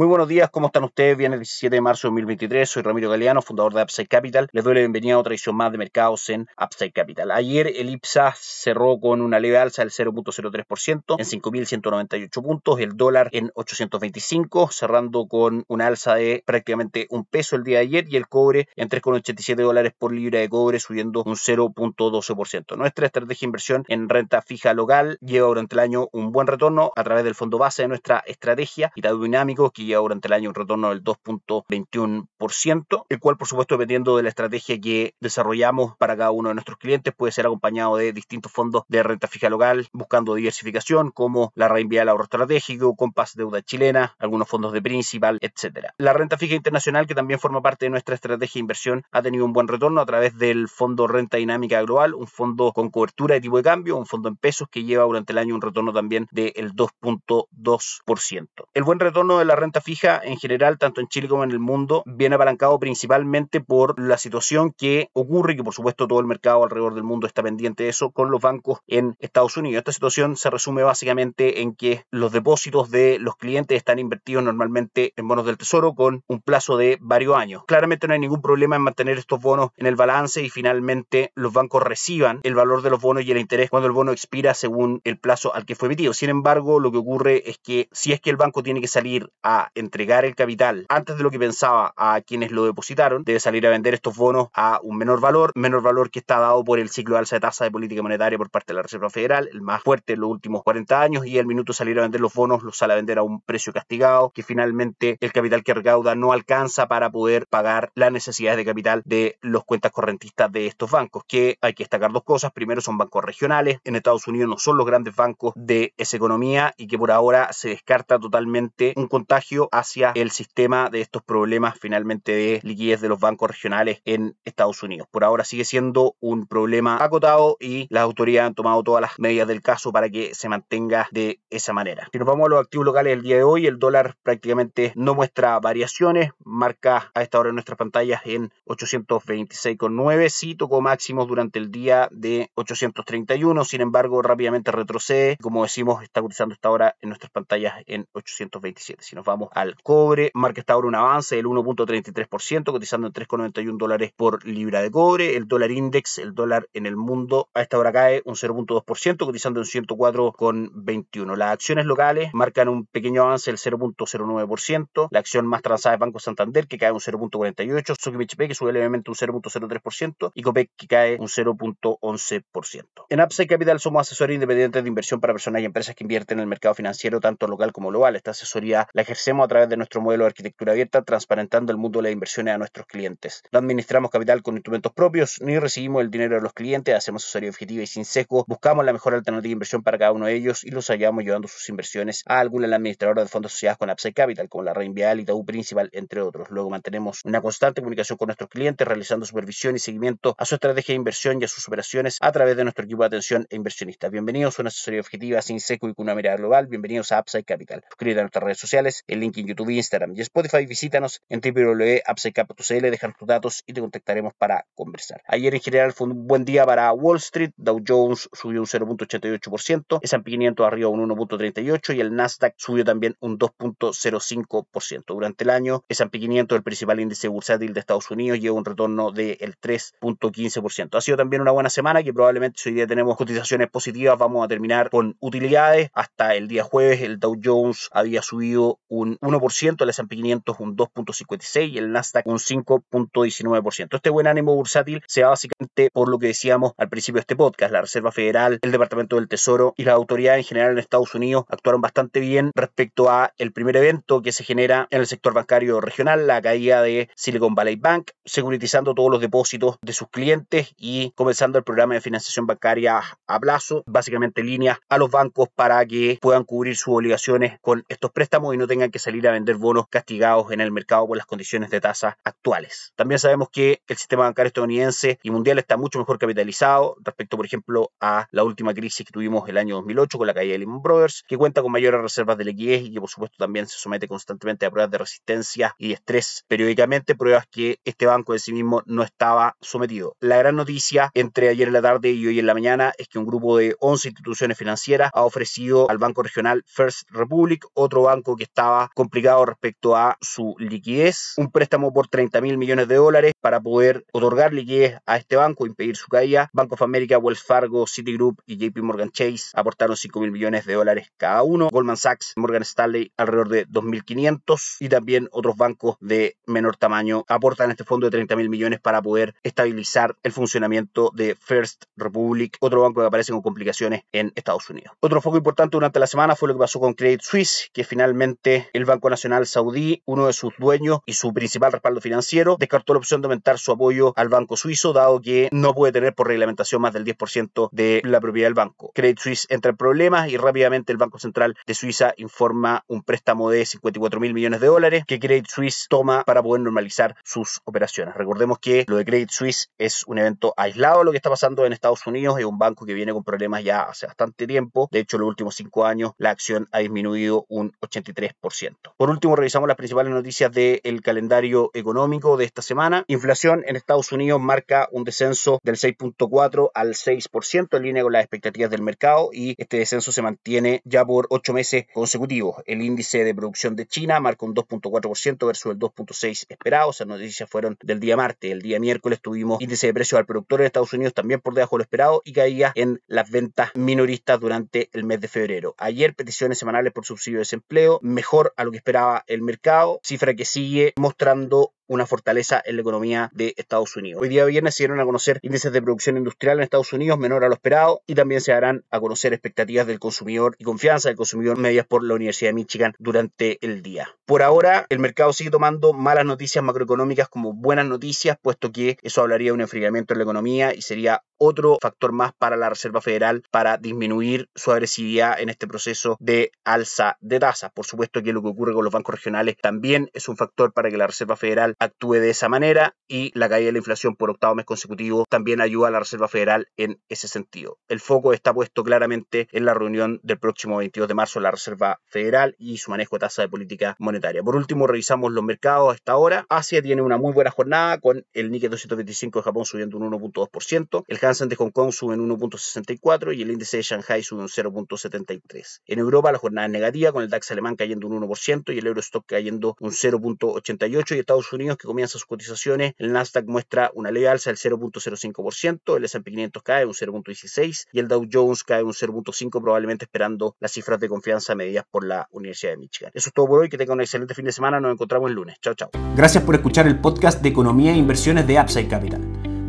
Muy buenos días, ¿cómo están ustedes? Viene el 17 de marzo de 2023, soy Ramiro Galeano, fundador de Upside Capital. Les doy la bienvenida a otra edición más de mercados en Upside Capital. Ayer el IPSA cerró con una leve alza del 0.03% en 5.198 puntos, el dólar en 825, cerrando con una alza de prácticamente un peso el día de ayer y el cobre en 3,87 dólares por libra de cobre, subiendo un 0.12%. Nuestra estrategia de inversión en renta fija local lleva durante el año un buen retorno a través del fondo base de nuestra estrategia y dinámico que durante el año un retorno del 2.21%, el cual por supuesto dependiendo de la estrategia que desarrollamos para cada uno de nuestros clientes puede ser acompañado de distintos fondos de renta fija local buscando diversificación como la reinvía al ahorro estratégico, Compass Deuda Chilena, algunos fondos de principal, etcétera. La renta fija internacional que también forma parte de nuestra estrategia de inversión ha tenido un buen retorno a través del fondo Renta Dinámica Global, un fondo con cobertura de tipo de cambio, un fondo en pesos que lleva durante el año un retorno también del 2.2%. El buen retorno de la renta fija en general, tanto en Chile como en el mundo, viene apalancado principalmente por la situación que ocurre que por supuesto todo el mercado alrededor del mundo está pendiente de eso con los bancos en Estados Unidos. Esta situación se resume básicamente en que los depósitos de los clientes están invertidos normalmente en bonos del tesoro con un plazo de varios años. Claramente no hay ningún problema en mantener estos bonos en el balance y finalmente los bancos reciban el valor de los bonos y el interés cuando el bono expira según el plazo al que fue emitido. Sin embargo, lo que ocurre es que si es que el banco tiene que salir a entregar el capital antes de lo que pensaba a quienes lo depositaron, debe salir a vender estos bonos a un menor valor, menor valor que está dado por el ciclo de alza de tasa de política monetaria por parte de la Reserva Federal, el más fuerte en los últimos 40 años, y el minuto de salir a vender los bonos los sale a vender a un precio castigado, que finalmente el capital que recauda no alcanza para poder pagar las necesidades de capital de los cuentas correntistas de estos bancos, que hay que destacar dos cosas. Primero, son bancos regionales. En Estados Unidos no son los grandes bancos de esa economía y que por ahora se descarta totalmente un contagio hacia el sistema de estos problemas finalmente de liquidez de los bancos regionales en Estados Unidos. Por ahora sigue siendo un problema acotado y las autoridades han tomado todas las medidas del caso para que se mantenga de esa manera. Si nos vamos a los activos locales el día de hoy, el dólar prácticamente no muestra variaciones, marca a esta hora en nuestras pantallas en 826,9, sí tocó máximos durante el día de 831, sin embargo rápidamente retrocede, como decimos está utilizando esta hora en nuestras pantallas en 827. Si nos vamos al cobre. Marca esta hora un avance del 1.33%, cotizando en 3,91 dólares por libra de cobre. El dólar index, el dólar en el mundo, a esta hora cae un 0.2%, cotizando en 104,21. Las acciones locales marcan un pequeño avance del 0.09%. La acción más transada es Banco Santander, que cae un 0.48%. Sokimich que sube levemente un 0.03%. Y Copec, que cae un 0.11%. En Upside Capital somos asesores independientes de inversión para personas y empresas que invierten en el mercado financiero, tanto local como global. Esta asesoría la ejercemos a través de nuestro modelo de arquitectura abierta, transparentando el mundo de las inversiones a nuestros clientes. No administramos capital con instrumentos propios, ni recibimos el dinero de los clientes, hacemos asesoría objetiva y sin sesgo, buscamos la mejor alternativa de inversión para cada uno de ellos y los ayudamos llevando sus inversiones a alguna de las administradoras de fondos asociadas con Upside Capital, como la Reinvial y Itaú Principal, entre otros. Luego mantenemos una constante comunicación con nuestros clientes, realizando supervisión y seguimiento a su estrategia de inversión y a sus operaciones a través de nuestro equipo de atención e inversionistas. Bienvenidos a una asesoría objetiva sin seco y con una mirada global. Bienvenidos a Upside Capital. Suscríbete a nuestras redes sociales, link en YouTube, Instagram y Spotify, visítanos en www.appsecap.cl, dejar tus datos y te contactaremos para conversar. Ayer en general fue un buen día para Wall Street, Dow Jones subió un 0.88%, S&P 500 arriba un 1.38% y el Nasdaq subió también un 2.05%. Durante el año, S&P 500, el principal índice bursátil de Estados Unidos, lleva un retorno del 3.15%. Ha sido también una buena semana que probablemente hoy día tenemos cotizaciones positivas, vamos a terminar con utilidades. Hasta el día jueves el Dow Jones había subido un 1%, el S&P 500 un 2.56% y el Nasdaq un 5.19%. Este buen ánimo bursátil se da básicamente por lo que decíamos al principio de este podcast. La Reserva Federal, el Departamento del Tesoro y las autoridades en general en Estados Unidos actuaron bastante bien respecto a el primer evento que se genera en el sector bancario regional, la caída de Silicon Valley Bank, securitizando todos los depósitos de sus clientes y comenzando el programa de financiación bancaria a plazo, básicamente líneas a los bancos para que puedan cubrir sus obligaciones con estos préstamos y no tengan que salir a vender bonos castigados en el mercado por las condiciones de tasa actuales. También sabemos que el sistema bancario estadounidense y mundial está mucho mejor capitalizado respecto, por ejemplo, a la última crisis que tuvimos el año 2008 con la caída de Lehman Brothers, que cuenta con mayores reservas de liquidez y que por supuesto también se somete constantemente a pruebas de resistencia y estrés periódicamente, pruebas que este banco en sí mismo no estaba sometido. La gran noticia entre ayer en la tarde y hoy en la mañana es que un grupo de 11 instituciones financieras ha ofrecido al Banco Regional First Republic, otro banco que estaba complicado respecto a su liquidez, un préstamo por 30 mil millones de dólares para poder otorgar liquidez a este banco, impedir su caída. Bank of America, Wells Fargo, Citigroup y JP Morgan Chase aportaron 5 mil millones de dólares cada uno. Goldman Sachs, Morgan Stanley alrededor de 2.500 y también otros bancos de menor tamaño aportan este fondo de 30 mil millones para poder estabilizar el funcionamiento de First Republic, otro banco que aparece con complicaciones en Estados Unidos. Otro foco importante durante la semana fue lo que pasó con Credit Suisse, que finalmente el Banco Nacional Saudí, uno de sus dueños y su principal respaldo financiero, descartó la opción de aumentar su apoyo al banco suizo, dado que no puede tener por reglamentación más del 10% de la propiedad del banco. Credit Suisse entra en problemas y rápidamente el Banco Central de Suiza informa un préstamo de 54 mil millones de dólares que Credit Suisse toma para poder normalizar sus operaciones. Recordemos que lo de Credit Suisse es un evento aislado lo que está pasando en Estados Unidos, es un banco que viene con problemas ya hace bastante tiempo. De hecho, en los últimos cinco años la acción ha disminuido un 83%. Por último, revisamos las principales noticias del calendario económico de esta semana. Inflación en Estados Unidos marca un descenso del 6.4 al 6% en línea con las expectativas del mercado y este descenso se mantiene ya por ocho meses consecutivos. El índice de producción de China marca un 2.4% versus el 2.6% esperado. Esas noticias fueron del día martes. El día miércoles tuvimos índice de precios al productor en Estados Unidos también por debajo de lo esperado y caía en las ventas minoristas durante el mes de febrero. Ayer peticiones semanales por subsidio de desempleo, mejor a lo que esperaba el mercado, cifra que sigue mostrando una fortaleza en la economía de Estados Unidos. Hoy día viernes se dieron a conocer índices de producción industrial en Estados Unidos menor a lo esperado y también se darán a conocer expectativas del consumidor y confianza del consumidor medias por la Universidad de Michigan durante el día. Por ahora, el mercado sigue tomando malas noticias macroeconómicas como buenas noticias, puesto que eso hablaría de un enfriamiento en la economía y sería otro factor más para la Reserva Federal para disminuir su agresividad en este proceso de alza de tasas. Por supuesto que lo que ocurre con los bancos regionales también es un factor para que la Reserva Federal actúe de esa manera y la caída de la inflación por octavo mes consecutivo también ayuda a la Reserva Federal en ese sentido. El foco está puesto claramente en la reunión del próximo 22 de marzo de la Reserva Federal y su manejo de tasa de política monetaria. Por último, revisamos los mercados hasta ahora. Asia tiene una muy buena jornada con el Nikkei 225 de Japón subiendo un 1.2%, el Hansen de Hong Kong sube en 1.64 y el índice de Shanghai sube un 0.73. En Europa la jornada es negativa con el DAX alemán cayendo un 1% y el Eurostock cayendo un 0.88 y Estados Unidos que comienza sus cotizaciones, el Nasdaq muestra una leve alza del 0.05%, el S&P 500 cae un 0.16% y el Dow Jones cae un 0.5%, probablemente esperando las cifras de confianza medidas por la Universidad de Michigan. Eso es todo por hoy, que tengan un excelente fin de semana, nos encontramos el lunes. Chao, chao. Gracias por escuchar el podcast de Economía e Inversiones de Upside Capital.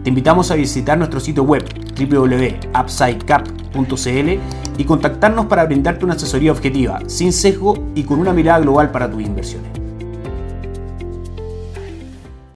Te invitamos a visitar nuestro sitio web www.upsidecap.cl y contactarnos para brindarte una asesoría objetiva, sin sesgo y con una mirada global para tus inversiones.